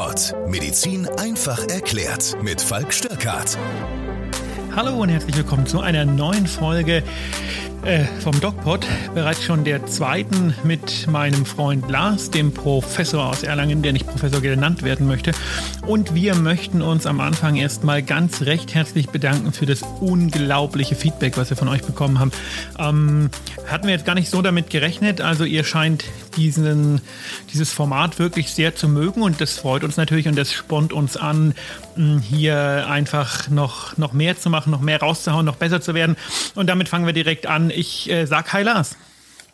DocPod. Medizin einfach erklärt. Mit Falk Störkart. Hallo und herzlich willkommen zu einer neuen Folge äh, vom DocPod. Bereits schon der zweiten mit meinem Freund Lars, dem Professor aus Erlangen, der nicht Professor genannt werden möchte. Und wir möchten uns am Anfang erstmal ganz recht herzlich bedanken für das unglaubliche Feedback, was wir von euch bekommen haben. Ähm, hatten wir jetzt gar nicht so damit gerechnet. Also ihr scheint diesen, dieses Format wirklich sehr zu mögen und das freut uns natürlich und das spornt uns an, hier einfach noch, noch mehr zu machen, noch mehr rauszuhauen, noch besser zu werden. Und damit fangen wir direkt an. Ich äh, sag Hi Lars.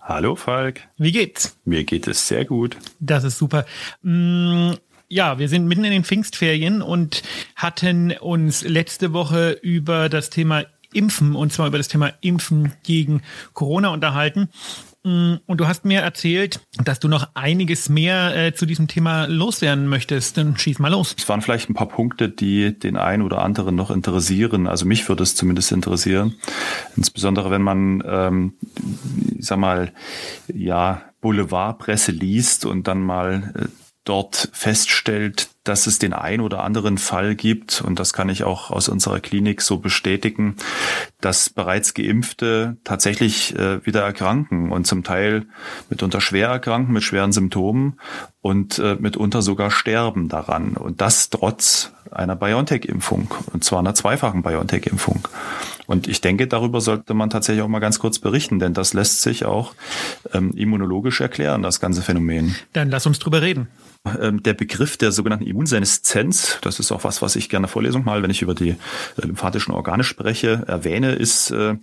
Hallo Falk. Wie geht's? Mir geht es sehr gut. Das ist super. Mm, ja, wir sind mitten in den Pfingstferien und hatten uns letzte Woche über das Thema Impfen und zwar über das Thema Impfen gegen Corona unterhalten. Mm, und du hast mir erzählt, dass du noch einiges mehr äh, zu diesem Thema loswerden möchtest. Dann schieß mal los. Es waren vielleicht ein paar Punkte, die den einen oder anderen noch interessieren. Also mich würde es zumindest interessieren. Insbesondere wenn man, ähm, ich sag mal, ja, Boulevardpresse liest und dann mal äh, dort feststellt, dass es den ein oder anderen Fall gibt, und das kann ich auch aus unserer Klinik so bestätigen, dass bereits Geimpfte tatsächlich äh, wieder erkranken und zum Teil mitunter schwer erkranken mit schweren Symptomen und äh, mitunter sogar sterben daran. Und das trotz einer BioNTech-Impfung, und zwar einer zweifachen BioNTech-Impfung. Und ich denke, darüber sollte man tatsächlich auch mal ganz kurz berichten, denn das lässt sich auch ähm, immunologisch erklären, das ganze Phänomen. Dann lass uns drüber reden. Ähm, der Begriff der sogenannten Immunseneszenz, das ist auch was, was ich gerne Vorlesung mal, wenn ich über die äh, lymphatischen Organe spreche, erwähne, ist äh,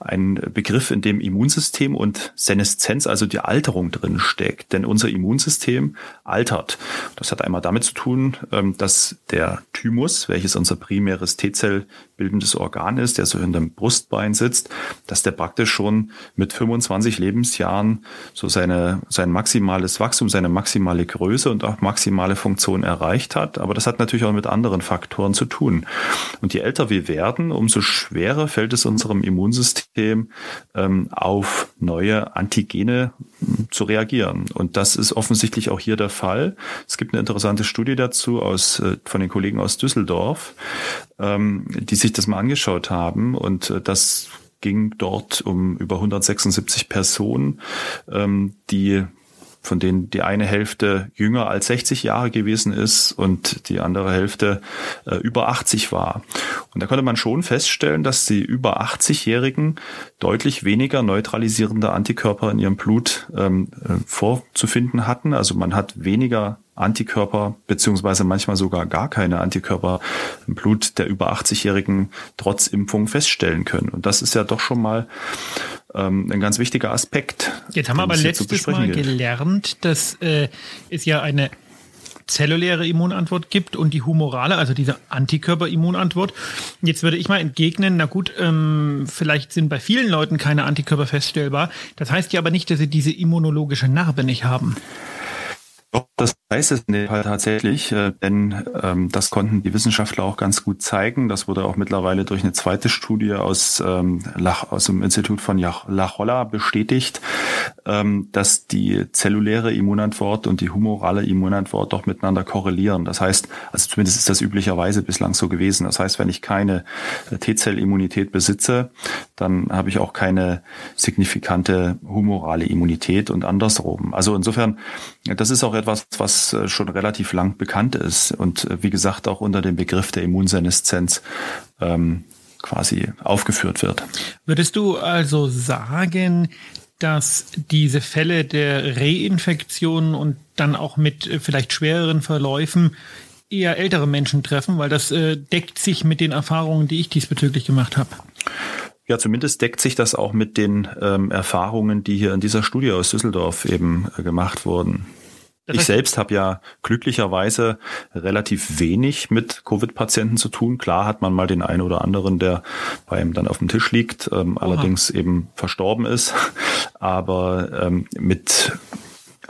ein Begriff, in dem Immunsystem und Seneszenz, also die Alterung drin steckt. Denn unser Immunsystem altert. Das hat einmal damit zu tun, ähm, dass der Thymus, welches unser primäres T-Zell bildendes Organ ist, der so in dem Brustbein sitzt, dass der praktisch schon mit 25 Lebensjahren so seine, sein maximales Wachstum, seine maximale Größe und und auch maximale Funktion erreicht hat. Aber das hat natürlich auch mit anderen Faktoren zu tun. Und je älter wir werden, umso schwerer fällt es unserem Immunsystem ähm, auf neue Antigene hm, zu reagieren. Und das ist offensichtlich auch hier der Fall. Es gibt eine interessante Studie dazu aus, äh, von den Kollegen aus Düsseldorf, ähm, die sich das mal angeschaut haben. Und äh, das ging dort um über 176 Personen, ähm, die von denen die eine Hälfte jünger als 60 Jahre gewesen ist und die andere Hälfte äh, über 80 war. Und da konnte man schon feststellen, dass die über 80-Jährigen deutlich weniger neutralisierende Antikörper in ihrem Blut ähm, äh, vorzufinden hatten. Also man hat weniger Antikörper beziehungsweise manchmal sogar gar keine Antikörper im Blut der über 80-Jährigen trotz Impfung feststellen können. Und das ist ja doch schon mal ähm, ein ganz wichtiger Aspekt. Jetzt haben wir aber letztes Mal gilt. gelernt, dass äh, es ja eine zelluläre Immunantwort gibt und die humorale, also diese Antikörperimmunantwort. Jetzt würde ich mal entgegnen, na gut, ähm, vielleicht sind bei vielen Leuten keine Antikörper feststellbar. Das heißt ja aber nicht, dass sie diese immunologische Narbe nicht haben. Das heißt es in dem Fall tatsächlich, äh, denn ähm, das konnten die Wissenschaftler auch ganz gut zeigen. Das wurde auch mittlerweile durch eine zweite Studie aus, ähm, Lach, aus dem Institut von La Jolla bestätigt, ähm, dass die zelluläre Immunantwort und die humorale Immunantwort doch miteinander korrelieren. Das heißt, also zumindest ist das üblicherweise bislang so gewesen. Das heißt, wenn ich keine äh, T-Zell-Immunität besitze, dann habe ich auch keine signifikante humorale Immunität und andersrum. Also insofern, das ist auch etwas, was äh, schon relativ lang bekannt ist und äh, wie gesagt auch unter dem Begriff der Immunseneszenz ähm, quasi aufgeführt wird. Würdest du also sagen, dass diese Fälle der Reinfektion und dann auch mit äh, vielleicht schwereren Verläufen eher ältere Menschen treffen, weil das äh, deckt sich mit den Erfahrungen, die ich diesbezüglich gemacht habe. Ja, zumindest deckt sich das auch mit den ähm, Erfahrungen, die hier in dieser Studie aus Düsseldorf eben äh, gemacht wurden. Das ich selbst habe ja glücklicherweise relativ wenig mit Covid-Patienten zu tun. Klar hat man mal den einen oder anderen, der bei ihm dann auf dem Tisch liegt, ähm, allerdings eben verstorben ist. Aber ähm, mit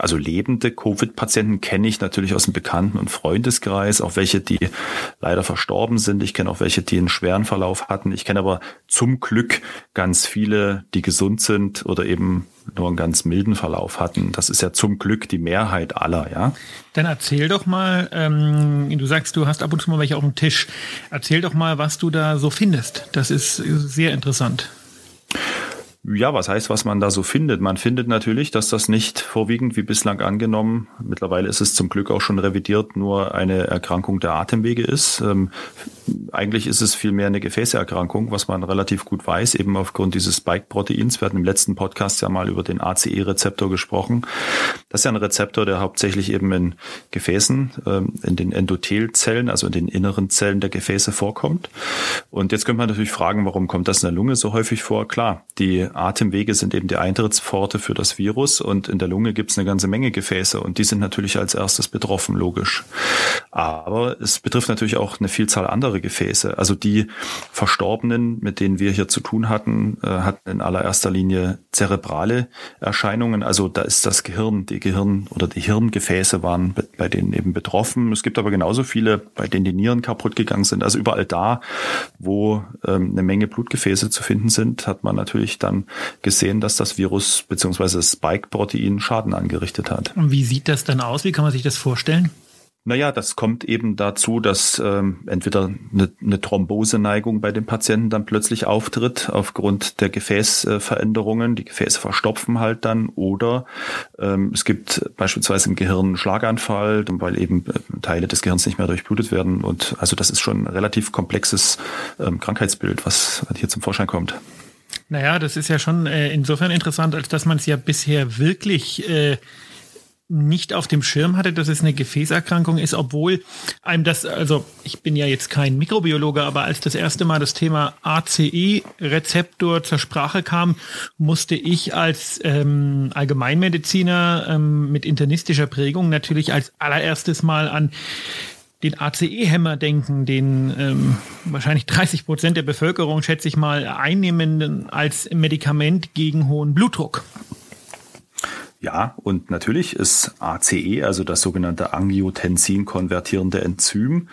Also lebende Covid-Patienten kenne ich natürlich aus dem Bekannten- und Freundeskreis, auch welche, die leider verstorben sind. Ich kenne auch welche, die einen schweren Verlauf hatten. Ich kenne aber zum Glück ganz viele, die gesund sind oder eben nur einen ganz milden Verlauf hatten. Das ist ja zum Glück die Mehrheit aller, ja. Dann erzähl doch mal, ähm, du sagst, du hast ab und zu mal welche auf dem Tisch. Erzähl doch mal, was du da so findest. Das ist sehr interessant. Ja, was heißt, was man da so findet? Man findet natürlich, dass das nicht vorwiegend wie bislang angenommen, mittlerweile ist es zum Glück auch schon revidiert, nur eine Erkrankung der Atemwege ist. Eigentlich ist es vielmehr eine Gefäßerkrankung, was man relativ gut weiß, eben aufgrund dieses Spike-Proteins. Wir hatten im letzten Podcast ja mal über den ACE-Rezeptor gesprochen. Das ist ja ein Rezeptor, der hauptsächlich eben in Gefäßen, ähm, in den Endothelzellen, also in den inneren Zellen der Gefäße vorkommt. Und jetzt könnte man natürlich fragen, warum kommt das in der Lunge so häufig vor? Klar, die Atemwege sind eben die Eintrittspforte für das Virus und in der Lunge gibt es eine ganze Menge Gefäße und die sind natürlich als erstes betroffen, logisch. Aber es betrifft natürlich auch eine Vielzahl anderer Gefäße. Also die Verstorbenen, mit denen wir hier zu tun hatten, äh, hatten in allererster Linie zerebrale Erscheinungen. Also da ist das Gehirn, die Gehirn oder die Hirngefäße waren bei denen eben betroffen. Es gibt aber genauso viele, bei denen die Nieren kaputt gegangen sind. Also überall da, wo ähm, eine Menge Blutgefäße zu finden sind, hat man natürlich dann gesehen, dass das Virus bzw. Spike-Protein Schaden angerichtet hat. Und wie sieht das dann aus? Wie kann man sich das vorstellen? Naja, das kommt eben dazu, dass ähm, entweder eine, eine Thromboseneigung bei den Patienten dann plötzlich auftritt aufgrund der Gefäßveränderungen. Die Gefäße verstopfen halt dann oder ähm, es gibt beispielsweise im Gehirn einen Schlaganfall, weil eben äh, Teile des Gehirns nicht mehr durchblutet werden. Und also das ist schon ein relativ komplexes ähm, Krankheitsbild, was hier zum Vorschein kommt. Naja, das ist ja schon äh, insofern interessant, als dass man es ja bisher wirklich äh, nicht auf dem Schirm hatte, dass es eine Gefäßerkrankung ist, obwohl einem das, also ich bin ja jetzt kein Mikrobiologe, aber als das erste Mal das Thema ACE-Rezeptor zur Sprache kam, musste ich als ähm, Allgemeinmediziner ähm, mit internistischer Prägung natürlich als allererstes Mal an den ACE-Hämmer denken, den ähm, wahrscheinlich 30 Prozent der Bevölkerung, schätze ich mal, einnehmen als Medikament gegen hohen Blutdruck. Ja, und natürlich ist ACE, also das sogenannte Angiotensin-konvertierende Enzym,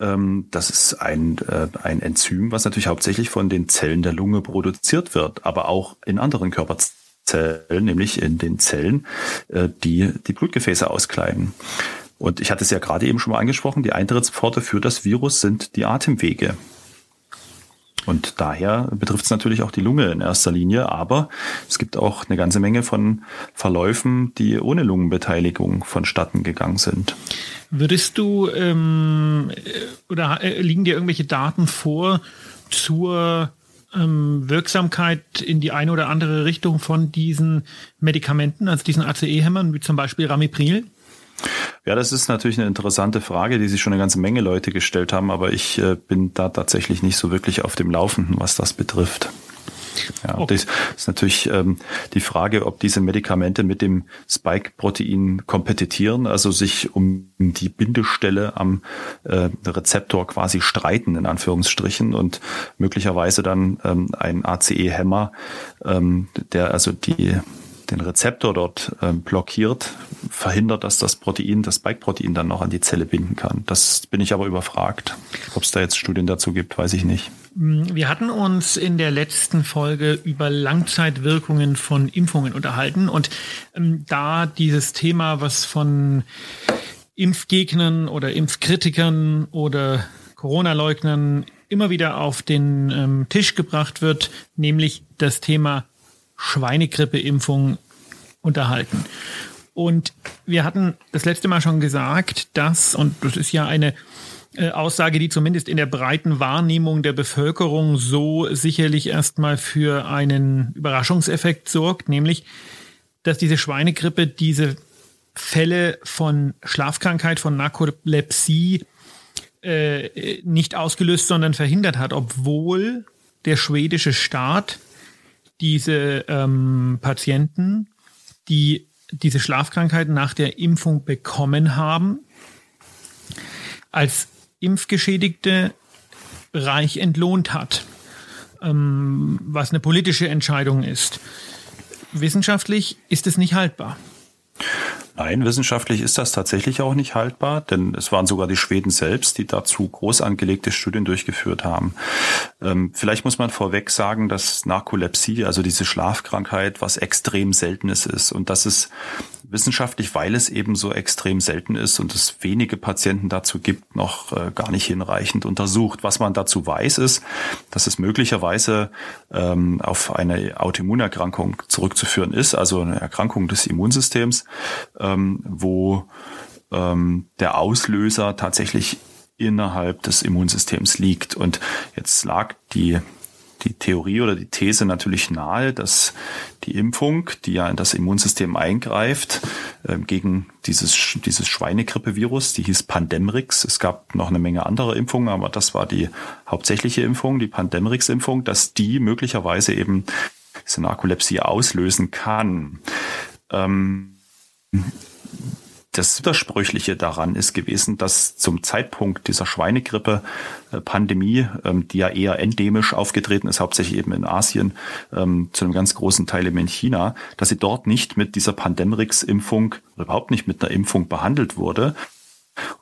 ähm, das ist ein, äh, ein Enzym, was natürlich hauptsächlich von den Zellen der Lunge produziert wird, aber auch in anderen Körperzellen, nämlich in den Zellen, äh, die die Blutgefäße auskleiden. Und ich hatte es ja gerade eben schon mal angesprochen, die Eintrittspforte für das Virus sind die Atemwege. Und daher betrifft es natürlich auch die Lunge in erster Linie, aber es gibt auch eine ganze Menge von Verläufen, die ohne Lungenbeteiligung vonstatten gegangen sind. Würdest du ähm, oder äh, liegen dir irgendwelche Daten vor zur ähm, Wirksamkeit in die eine oder andere Richtung von diesen Medikamenten, also diesen ACE-Hämmern, wie zum Beispiel Ramipril? Ja, das ist natürlich eine interessante Frage, die sich schon eine ganze Menge Leute gestellt haben, aber ich äh, bin da tatsächlich nicht so wirklich auf dem Laufenden, was das betrifft. Ja, okay. das ist natürlich ähm, die Frage, ob diese Medikamente mit dem Spike-Protein kompetitieren, also sich um die Bindestelle am äh, Rezeptor quasi streiten, in Anführungsstrichen, und möglicherweise dann ähm, ein ACE-Hämmer, ähm, der also die den Rezeptor dort ähm, blockiert, verhindert, dass das Protein, das Spike-Protein dann noch an die Zelle binden kann. Das bin ich aber überfragt. Ob es da jetzt Studien dazu gibt, weiß ich nicht. Mm, wir hatten uns in der letzten Folge über Langzeitwirkungen von Impfungen unterhalten und ähm, da dieses Thema, was von Impfgegnern oder Impfkritikern oder Corona-Leugnern immer wieder auf den ähm, Tisch gebracht wird, nämlich das Thema Schweinegrippeimpfung unterhalten. Und wir hatten das letzte Mal schon gesagt, dass, und das ist ja eine äh, Aussage, die zumindest in der breiten Wahrnehmung der Bevölkerung so sicherlich erstmal für einen Überraschungseffekt sorgt, nämlich, dass diese Schweinegrippe diese Fälle von Schlafkrankheit, von Narkolepsie äh, nicht ausgelöst, sondern verhindert hat, obwohl der schwedische Staat diese ähm, Patienten, die diese Schlafkrankheiten nach der Impfung bekommen haben, als Impfgeschädigte reich entlohnt hat, ähm, was eine politische Entscheidung ist. Wissenschaftlich ist es nicht haltbar. Nein, wissenschaftlich ist das tatsächlich auch nicht haltbar, denn es waren sogar die Schweden selbst, die dazu groß angelegte Studien durchgeführt haben. Ähm, vielleicht muss man vorweg sagen, dass Narkolepsie, also diese Schlafkrankheit, was extrem Seltenes ist und dass es wissenschaftlich, weil es eben so extrem selten ist und es wenige Patienten dazu gibt, noch äh, gar nicht hinreichend untersucht. Was man dazu weiß, ist, dass es möglicherweise ähm, auf eine Autoimmunerkrankung zurückzuführen ist, also eine Erkrankung des Immunsystems, ähm, wo ähm, der Auslöser tatsächlich innerhalb des Immunsystems liegt. Und jetzt lag die die Theorie oder die These natürlich nahe, dass die Impfung, die ja in das Immunsystem eingreift, äh, gegen dieses, dieses Schweinegrippevirus, die hieß Pandemrix. Es gab noch eine Menge anderer Impfungen, aber das war die hauptsächliche Impfung, die Pandemrix-Impfung, dass die möglicherweise eben diese Narkolepsie auslösen kann. Ähm, das Widersprüchliche daran ist gewesen, dass zum Zeitpunkt dieser Schweinegrippe-Pandemie, ähm, die ja eher endemisch aufgetreten ist, hauptsächlich eben in Asien, ähm, zu einem ganz großen Teil eben in China, dass sie dort nicht mit dieser Pandemrix-Impfung überhaupt nicht mit einer Impfung behandelt wurde,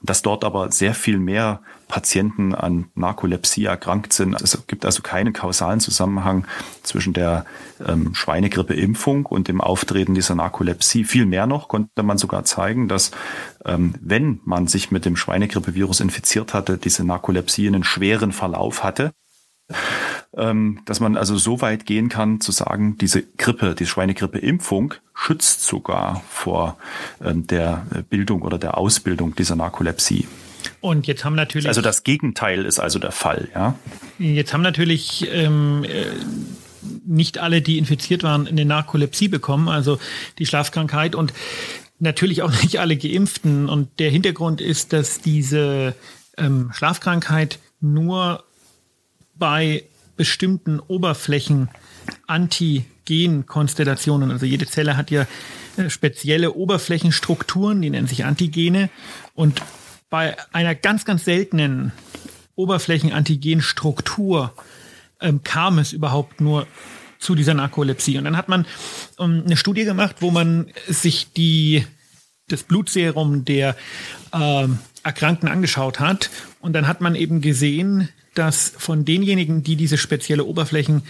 und dass dort aber sehr viel mehr Patienten an Narkolepsie erkrankt sind. Es gibt also keinen kausalen Zusammenhang zwischen der ähm, Schweinegrippe-Impfung und dem Auftreten dieser Narkolepsie. Viel mehr noch konnte man sogar zeigen, dass ähm, wenn man sich mit dem Schweinegrippe-Virus infiziert hatte, diese Narkolepsie einen schweren Verlauf hatte ähm, dass man also so weit gehen kann, zu sagen, diese Grippe, die Schweinegrippe-Impfung schützt sogar vor ähm, der Bildung oder der Ausbildung dieser Narkolepsie. Und jetzt haben natürlich. Also das Gegenteil ist also der Fall, ja. Jetzt haben natürlich ähm, äh, nicht alle, die infiziert waren, eine Narkolepsie bekommen, also die Schlafkrankheit und natürlich auch nicht alle Geimpften. Und der Hintergrund ist, dass diese ähm, Schlafkrankheit nur bei bestimmten Oberflächen Antigen-Konstellationen. Also jede Zelle hat ja äh, spezielle Oberflächenstrukturen, die nennen sich Antigene. Und bei einer ganz, ganz seltenen Oberflächenantigenstruktur ähm, kam es überhaupt nur zu dieser Narkolepsie. Und dann hat man ähm, eine Studie gemacht, wo man sich die, das Blutserum der äh, Erkrankten angeschaut hat. Und dann hat man eben gesehen, dass von denjenigen, die diese spezielle Oberflächen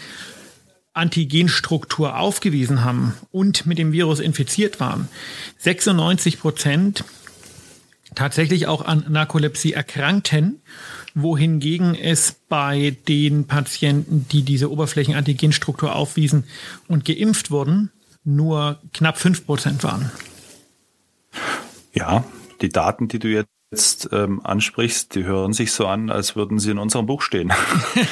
Antigenstruktur aufgewiesen haben und mit dem Virus infiziert waren, 96 Prozent tatsächlich auch an Narkolepsie erkrankten, wohingegen es bei den Patienten, die diese Oberflächenantigenstruktur aufwiesen und geimpft wurden, nur knapp fünf Prozent waren. Ja, die Daten, die du jetzt jetzt ähm, ansprichst, die hören sich so an, als würden sie in unserem Buch stehen.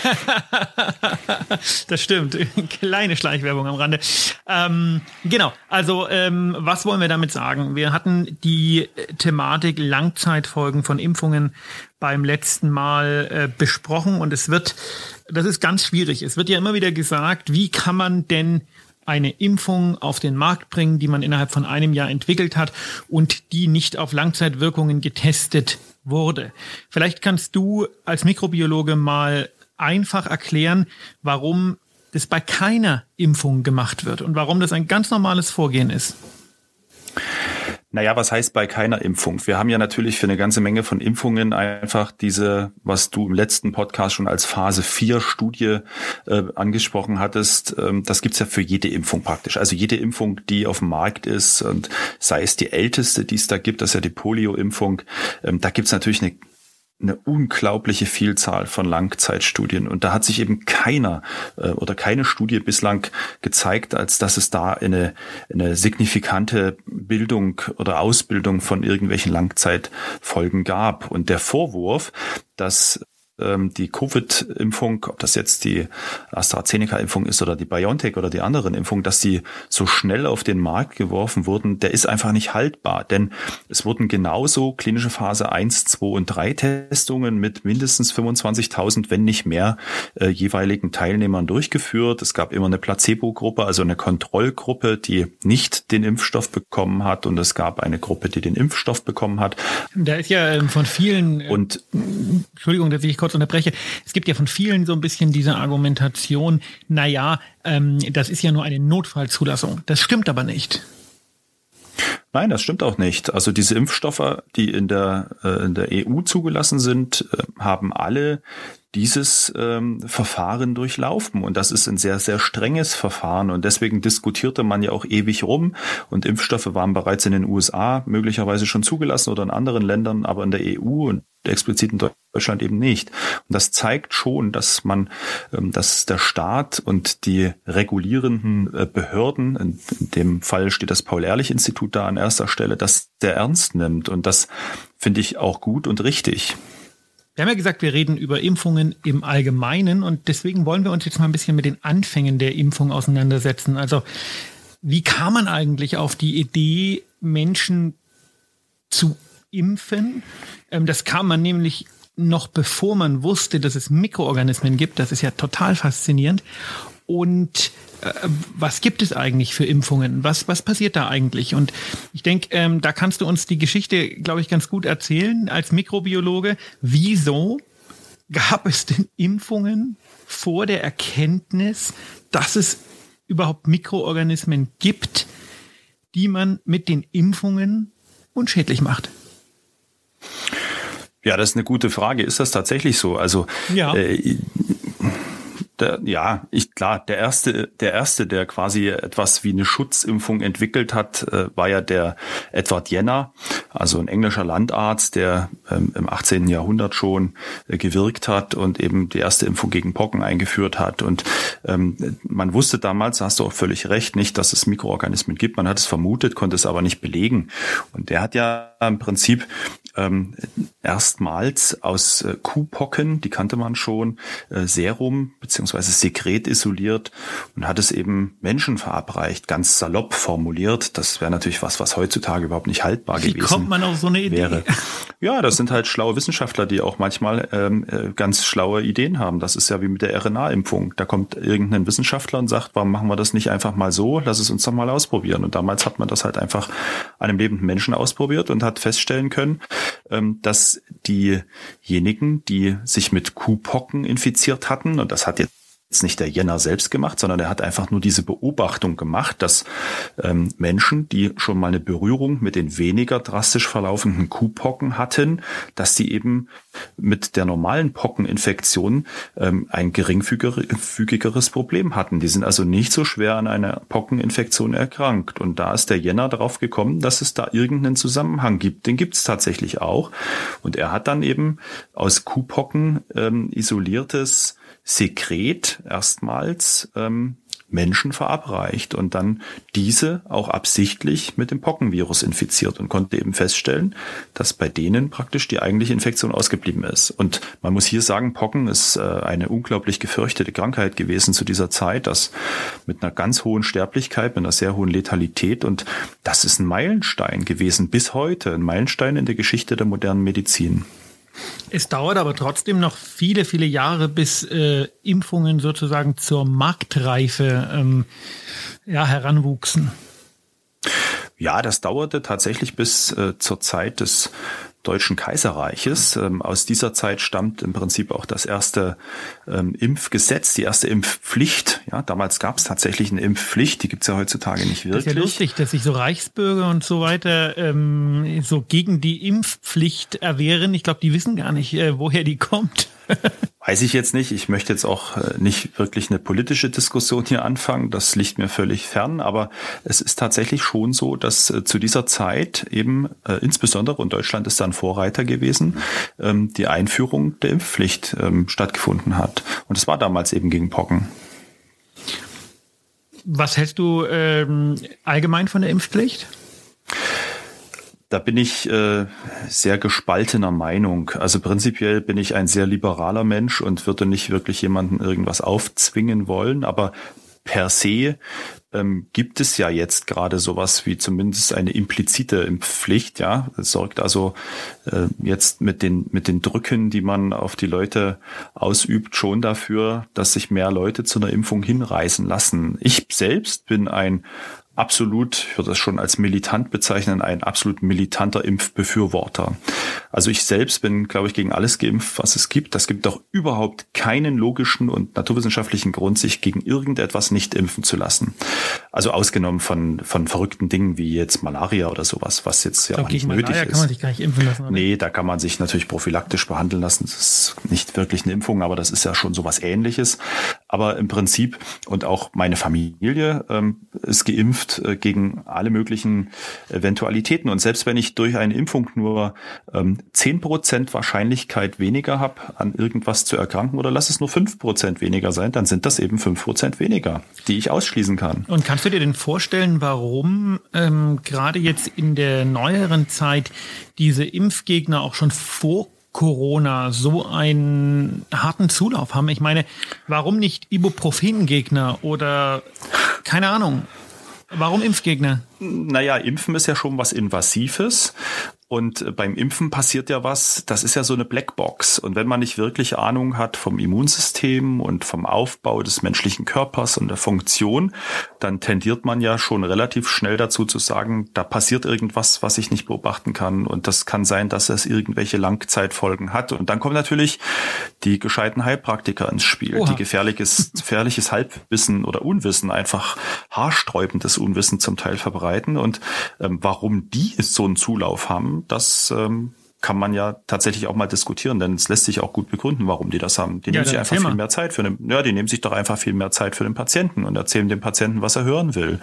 das stimmt. Kleine Schleichwerbung am Rande. Ähm, genau. Also ähm, was wollen wir damit sagen? Wir hatten die Thematik Langzeitfolgen von Impfungen beim letzten Mal äh, besprochen und es wird, das ist ganz schwierig. Es wird ja immer wieder gesagt, wie kann man denn eine Impfung auf den Markt bringen, die man innerhalb von einem Jahr entwickelt hat und die nicht auf Langzeitwirkungen getestet wurde. Vielleicht kannst du als Mikrobiologe mal einfach erklären, warum das bei keiner Impfung gemacht wird und warum das ein ganz normales Vorgehen ist. Naja, was heißt bei keiner Impfung? Wir haben ja natürlich für eine ganze Menge von Impfungen einfach diese, was du im letzten Podcast schon als Phase 4 Studie äh, angesprochen hattest, ähm, das gibt's ja für jede Impfung praktisch. Also jede Impfung, die auf dem Markt ist und sei es die älteste, die es da gibt, das ist ja die Polio-Impfung, ähm, da gibt's natürlich eine eine unglaubliche Vielzahl von Langzeitstudien. Und da hat sich eben keiner äh, oder keine Studie bislang gezeigt, als dass es da eine, eine signifikante Bildung oder Ausbildung von irgendwelchen Langzeitfolgen gab. Und der Vorwurf, dass ähm, die Covid-Impfung, ob das jetzt die AstraZeneca-Impfung ist oder die BioNTech oder die anderen Impfungen, dass die so schnell auf den Markt geworfen wurden, der ist einfach nicht haltbar. Denn es wurden genauso klinische Phase 1, 2 und 3 Testungen mit mindestens 25.000, wenn nicht mehr, äh, jeweiligen Teilnehmern durchgeführt. Es gab immer eine Placebo-Gruppe, also eine Kontrollgruppe, die nicht den Impfstoff bekommen hat und es gab eine Gruppe, die den Impfstoff bekommen hat. Da ist ja ähm, von vielen, äh, und Entschuldigung, dass ich kurz unterbreche. Es gibt ja von vielen so ein bisschen diese Argumentation, naja, ähm, das ist ja nur eine Notfallzulassung. Das stimmt aber nicht. Nein, das stimmt auch nicht. Also diese Impfstoffe, die in der, äh, in der EU zugelassen sind, äh, haben alle dieses ähm, Verfahren durchlaufen. Und das ist ein sehr, sehr strenges Verfahren. Und deswegen diskutierte man ja auch ewig rum. Und Impfstoffe waren bereits in den USA möglicherweise schon zugelassen oder in anderen Ländern, aber in der EU und explizit in Deutschland eben nicht. Und das zeigt schon, dass man, ähm, dass der Staat und die regulierenden äh, Behörden, in, dem Fall steht das Paul-Ehrlich-Institut da an erster Stelle, das sehr ernst nimmt. Und das finde ich auch gut und richtig. Wir haben ja gesagt, wir reden über Impfungen im Allgemeinen und deswegen wollen wir uns jetzt mal ein bisschen mit den Anfängen der Impfung auseinandersetzen. Also wie kam man eigentlich auf die Idee, Menschen zu impfen? Ähm, das kam man nämlich noch bevor man wusste, dass es Mikroorganismen gibt. Das ist ja total faszinierend. Und äh, was gibt es eigentlich für Impfungen? Was, was passiert da eigentlich? Und ich denke, ähm, da kannst du uns die Geschichte, glaube ich, ganz gut erzählen als Mikrobiologe. Wieso gab es denn Impfungen vor der Erkenntnis, dass es überhaupt Mikroorganismen gibt, die man mit den Impfungen unschädlich macht? Ja, das ist eine gute Frage. Ist das tatsächlich so? Also ja. äh, der, ja, ich klar, der erste, der erste, der quasi etwas wie eine Schutzimpfung entwickelt hat, äh, war ja der Edward Jenner, also ein englischer Landarzt, der ähm, im 18. Jahrhundert schon äh, gewirkt hat und eben die erste Impfung gegen Pocken eingeführt hat. Und ähm, man wusste damals, da hast du auch völlig recht, nicht, dass es Mikroorganismen gibt. Man hat es vermutet, konnte es aber nicht belegen. Und der hat ja im Prinzip ähm, erstmals aus äh, Kuhpocken, die kannte man schon, äh, Serum beziehungsweise Sekret isoliert und hat es eben Menschen verabreicht, ganz salopp formuliert. Das wäre natürlich was, was heutzutage überhaupt nicht haltbar Wie gewesen wäre. Wie kommt man auf so eine Idee? Wäre. Ja, das sind halt schlaue Wissenschaftler, die auch manchmal ähm, äh, ganz schlaue Ideen haben. Das ist ja wie mit der RNA-Impfung. Da kommt irgendein Wissenschaftler und sagt, warum machen wir das nicht einfach mal so? Lass es uns doch mal ausprobieren. Und damals hat man das halt einfach einem lebenden Menschen ausprobiert und hat feststellen können, ähm, dass diejenigen, die sich mit Kuhpocken infiziert hatten, und das hat jetzt jetzt nicht der Jenner selbst gemacht, sondern er hat einfach nur diese Beobachtung gemacht, dass ähm, Menschen, die schon mal eine Berührung mit den weniger drastisch verlaufenden Kuhpocken hatten, dass sie eben mit der normalen Pockeninfektion ähm, ein geringfügigeres Problem hatten. Die sind also nicht so schwer an einer Pockeninfektion erkrankt. Und da ist der Jenner darauf gekommen, dass es da irgendeinen Zusammenhang gibt. Den gibt es tatsächlich auch. Und er hat dann eben aus Kuhpocken ähm, isoliertes Sekret erstmals ähm, Menschen verabreicht und dann diese auch absichtlich mit dem Pockenvirus infiziert und konnte eben feststellen, dass bei denen praktisch die eigentliche Infektion ausgeblieben ist. Und man muss hier sagen, Pocken ist äh, eine unglaublich gefürchtete Krankheit gewesen zu dieser Zeit, das mit einer ganz hohen Sterblichkeit, mit einer sehr hohen Letalität und das ist ein Meilenstein gewesen bis heute, ein Meilenstein in der Geschichte der modernen Medizin. Es dauert aber trotzdem noch viele, viele Jahre, bis äh, Impfungen sozusagen zur Marktreife ähm, ja, heranwuchsen. Ja, das dauerte tatsächlich bis äh, zur Zeit des Deutschen Kaiserreiches. Ähm, aus dieser Zeit stammt im Prinzip auch das erste ähm, Impfgesetz, die erste Impfpflicht. Ja, damals gab es tatsächlich eine Impfpflicht, die gibt es ja heutzutage nicht wirklich. Das ist ja lustig, dass sich so Reichsbürger und so weiter ähm, so gegen die Impfpflicht erwehren. Ich glaube, die wissen gar nicht, äh, woher die kommt. Weiß ich jetzt nicht. Ich möchte jetzt auch äh, nicht wirklich eine politische Diskussion hier anfangen. Das liegt mir völlig fern. Aber es ist tatsächlich schon so, dass äh, zu dieser Zeit eben, äh, insbesondere, und Deutschland ist dann Vorreiter gewesen, ähm, die Einführung der Impfpflicht ähm, stattgefunden hat. Und es war damals eben gegen Pocken. Was hältst du ähm, allgemein von der Impfpflicht? Da bin ich äh, sehr gespaltener Meinung. Also prinzipiell bin ich ein sehr liberaler Mensch und würde nicht wirklich jemanden irgendwas aufzwingen wollen. Aber per se ähm, gibt es ja jetzt gerade sowas wie zumindest eine implizite Impfpflicht. Ja, es sorgt also äh, jetzt mit den mit den Drücken, die man auf die Leute ausübt, schon dafür, dass sich mehr Leute zu einer Impfung hinreißen lassen. Ich selbst bin ein absolut, ich würde das schon als militant bezeichnen, ein absolut militanter Impfbefürworter. Also ich selbst bin, glaube ich, gegen alles geimpft, was es gibt. Das gibt doch überhaupt keinen logischen und naturwissenschaftlichen Grund, sich gegen irgendetwas nicht impfen zu lassen. Also ausgenommen von, von verrückten Dingen wie jetzt Malaria oder sowas, was jetzt ja glaub, auch nicht nötig Malaria ist. kann man sich gar nicht impfen lassen. Oder? Nee, da kann man sich natürlich prophylaktisch behandeln lassen. Das ist nicht wirklich eine Impfung, aber das ist ja schon sowas ähnliches. Aber im Prinzip und auch meine Familie ähm, ist geimpft äh, gegen alle möglichen Eventualitäten. Und selbst wenn ich durch eine Impfung nur ähm, zehn Prozent Wahrscheinlichkeit weniger habe, an irgendwas zu erkranken, oder lass es nur fünf Prozent weniger sein, dann sind das eben fünf Prozent weniger, die ich ausschließen kann. Und kannst du dir denn vorstellen, warum ähm, gerade jetzt in der neueren Zeit diese Impfgegner auch schon vor Corona so einen harten Zulauf haben? Ich meine, warum nicht Ibuprofen-Gegner oder keine Ahnung? Warum Impfgegner? Naja, Impfen ist ja schon was Invasives und äh, beim Impfen passiert ja was, das ist ja so eine Blackbox. Und wenn man nicht wirklich Ahnung hat vom Immunsystem und vom Aufbau des menschlichen Körpers und der Funktion, dann tendiert man ja schon relativ schnell dazu zu sagen, da passiert irgendwas, was ich nicht beobachten kann. Und das kann sein, dass es irgendwelche Langzeitfolgen hat. Und dann kommen natürlich die gescheiten Heilpraktiker ins Spiel, Oha. die gefährliches, gefährliches Halbwissen oder Unwissen, einfach haarsträubendes Unwissen zum Teil verbreiten. Und ähm, warum die so einen Zulauf haben, das ähm, kann man ja tatsächlich auch mal diskutieren, denn es lässt sich auch gut begründen, warum die das haben. Die ja, nehmen sich einfach viel mehr Zeit für den, ja, die nehmen sich doch einfach viel mehr Zeit für den Patienten und erzählen dem Patienten, was er hören will.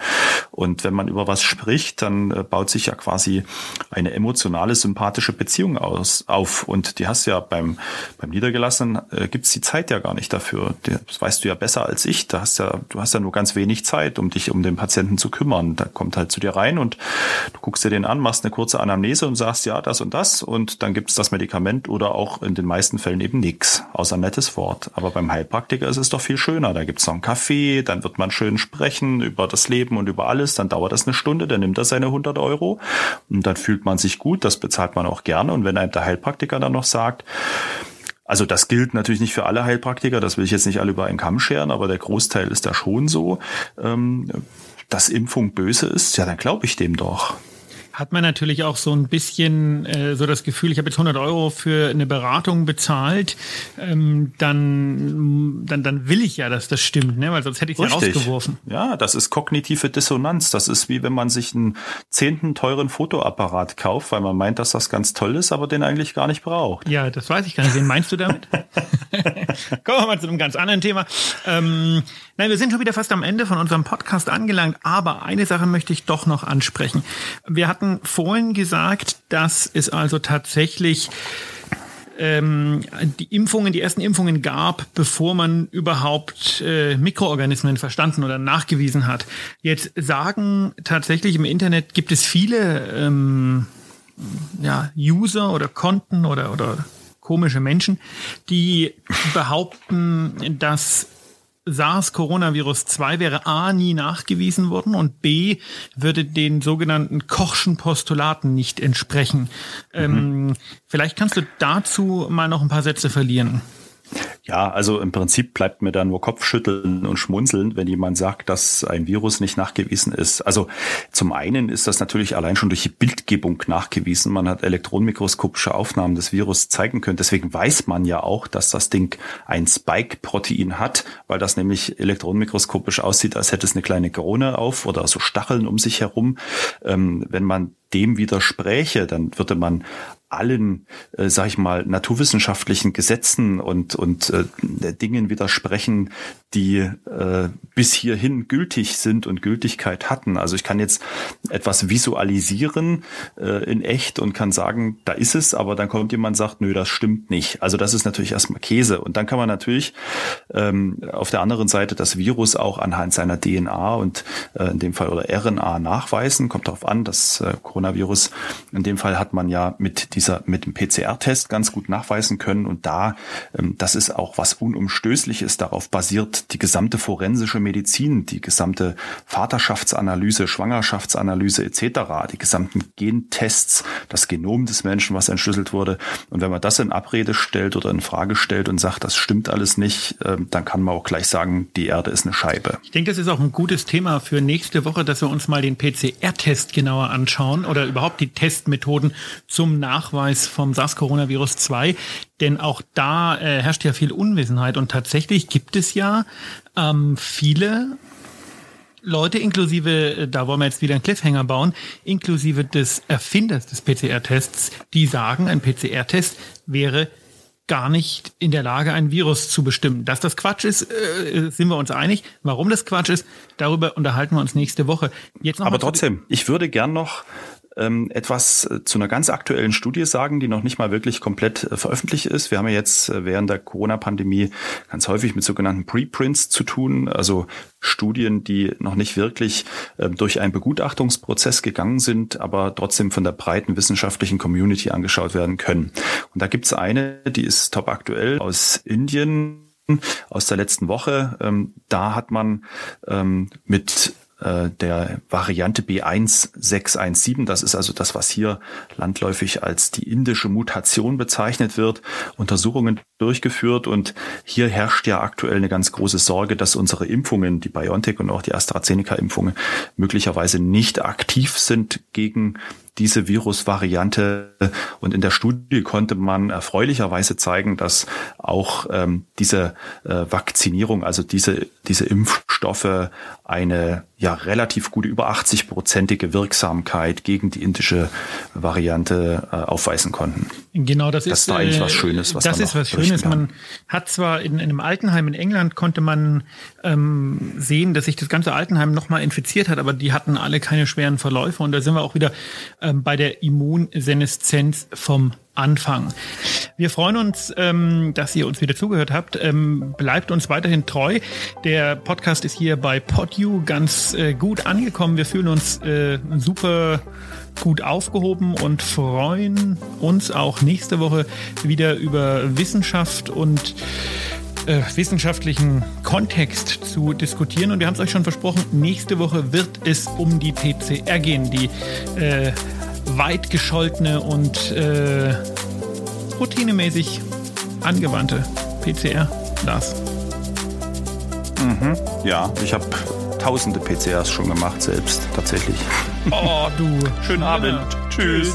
Und wenn man über was spricht, dann äh, baut sich ja quasi eine emotionale, sympathische Beziehung aus, auf. Und die hast du ja beim, beim Niedergelassenen, äh, gibt's die Zeit ja gar nicht dafür. Das weißt du ja besser als ich. Da hast ja, du hast ja nur ganz wenig Zeit, um dich um den Patienten zu kümmern. Da kommt halt zu dir rein und du guckst dir den an, machst eine kurze Anamnese und sagst, ja, das und das und und dann gibt es das Medikament oder auch in den meisten Fällen eben nichts, außer ein nettes Wort. Aber beim Heilpraktiker ist es doch viel schöner. Da gibt es noch einen Kaffee, dann wird man schön sprechen über das Leben und über alles. Dann dauert das eine Stunde, dann nimmt er seine 100 Euro und dann fühlt man sich gut. Das bezahlt man auch gerne. Und wenn einem der Heilpraktiker dann noch sagt, also das gilt natürlich nicht für alle Heilpraktiker, das will ich jetzt nicht alle über einen Kamm scheren, aber der Großteil ist da schon so, ähm, dass Impfung böse ist, ja, dann glaube ich dem doch hat man natürlich auch so ein bisschen äh, so das Gefühl, ich habe jetzt 100 Euro für eine Beratung bezahlt, ähm, dann, dann, dann will ich ja, dass das stimmt, ne? weil sonst hätte ich es ja rausgeworfen. Ja, das ist kognitive Dissonanz. Das ist wie wenn man sich einen zehnten teuren Fotoapparat kauft, weil man meint, dass das ganz toll ist, aber den eigentlich gar nicht braucht. Ja, das weiß ich gar nicht. Wen meinst du damit? Kommen wir mal zu einem ganz anderen Thema. Ähm, nein, wir sind schon wieder fast am Ende von unserem Podcast angelangt, aber eine Sache möchte ich doch noch ansprechen. Wir hatten vorhin gesagt, dass es also tatsächlich ähm, die Impfungen, die ersten Impfungen gab, bevor man überhaupt äh, Mikroorganismen verstanden oder nachgewiesen hat. Jetzt sagen tatsächlich im Internet gibt es viele ähm, ja, User oder Konten oder, oder komische Menschen, die behaupten, dass SARS-Coronavirus-2 wäre A nie nachgewiesen worden und B würde den sogenannten Kochschen Postulaten nicht entsprechen. Mhm. Ähm, vielleicht kannst du dazu mal noch ein paar Sätze verlieren. Ja, also im Prinzip bleibt mir da nur Kopfschütteln und schmunzeln, wenn jemand sagt, dass ein Virus nicht nachgewiesen ist. Also zum einen ist das natürlich allein schon durch die Bildgebung nachgewiesen. Man hat elektronenmikroskopische Aufnahmen des Virus zeigen können. Deswegen weiß man ja auch, dass das Ding ein Spike-Protein hat, weil das nämlich elektronenmikroskopisch aussieht, als hätte es eine kleine Krone auf oder so Stacheln um sich herum. Ähm, wenn man dem widerspräche, dann würde man allen, äh, sag ich mal, naturwissenschaftlichen Gesetzen und, und äh, Dingen widersprechen, die äh, bis hierhin gültig sind und Gültigkeit hatten. Also ich kann jetzt etwas visualisieren äh, in echt und kann sagen, da ist es, aber dann kommt jemand und sagt, nö, das stimmt nicht. Also das ist natürlich erstmal Käse. Und dann kann man natürlich ähm, auf der anderen Seite das Virus auch anhand seiner DNA und äh, in dem Fall oder RNA nachweisen. Kommt darauf an, das äh, Coronavirus, in dem Fall hat man ja mit dieser mit dem PCR-Test ganz gut nachweisen können. Und da, ähm, das ist auch was Unumstößliches. Darauf basiert die gesamte forensische Medizin, die gesamte Vaterschaftsanalyse, Schwangerschaftsanalyse etc., die gesamten Gentests, das Genom des Menschen, was entschlüsselt wurde. Und wenn man das in Abrede stellt oder in Frage stellt und sagt, das stimmt alles nicht, ähm, dann kann man auch gleich sagen, die Erde ist eine Scheibe. Ich denke, das ist auch ein gutes Thema für nächste Woche, dass wir uns mal den PCR-Test genauer anschauen oder überhaupt die Testmethoden zum Nachweis vom SARS-Coronavirus 2. Denn auch da äh, herrscht ja viel Unwissenheit und tatsächlich gibt es ja ähm, viele Leute, inklusive, äh, da wollen wir jetzt wieder einen Cliffhanger bauen, inklusive des Erfinders des PCR-Tests, die sagen, ein PCR-Test wäre gar nicht in der Lage, ein Virus zu bestimmen. Dass das Quatsch ist, äh, sind wir uns einig. Warum das Quatsch ist, darüber unterhalten wir uns nächste Woche. Jetzt noch Aber trotzdem, ich würde gern noch ähm, etwas äh, zu einer ganz aktuellen Studie sagen, die noch nicht mal wirklich komplett äh, veröffentlicht ist. Wir haben ja jetzt äh, während der Corona-Pandemie ganz häufig mit sogenannten Preprints zu tun, also Studien, die noch nicht wirklich äh, durch einen Begutachtungsprozess gegangen sind, aber trotzdem von der breiten wissenschaftlichen Community angeschaut werden können. Und da gibt es eine, die ist top aktuell aus Indien aus der letzten Woche. Ähm, da hat man ähm, mit äh, der Variante B1617, das ist also das, was hier landläufig als die indische Mutation bezeichnet wird, Untersuchungen durchgeführt und hier herrscht ja aktuell eine ganz große Sorge, dass unsere Impfungen, die BioNTech und auch die AstraZeneca-Impfungen, möglicherweise nicht aktiv sind gegen diese Virusvariante. Und in der Studie konnte man erfreulicherweise zeigen, dass auch ähm, diese äh, Vakzinierung, also diese, diese Impfstoffe eine ja relativ gute, über 80-prozentige Wirksamkeit gegen die indische Variante äh, aufweisen konnten. Genau, das, das ist, da eigentlich was äh, Schönes. Was das ist was Schönes. Man hat zwar in, in einem Altenheim in England konnte man ähm, sehen, dass sich das ganze Altenheim nochmal infiziert hat, aber die hatten alle keine schweren Verläufe. Und da sind wir auch wieder ähm, bei der Immunseneszenz vom Anfang. Wir freuen uns, ähm, dass ihr uns wieder zugehört habt. Ähm, bleibt uns weiterhin treu. Der Podcast ist hier bei PodU ganz äh, gut angekommen. Wir fühlen uns äh, super gut aufgehoben und freuen uns auch nächste Woche wieder über Wissenschaft und äh, wissenschaftlichen Kontext zu diskutieren. Und wir haben es euch schon versprochen, nächste Woche wird es um die PCR gehen, die äh, weit gescholtene und äh, routinemäßig angewandte PCR. Lars. Mhm. Ja, ich habe tausende PCRs schon gemacht selbst, tatsächlich. Oh, du. Schönen Abend. Tschüss.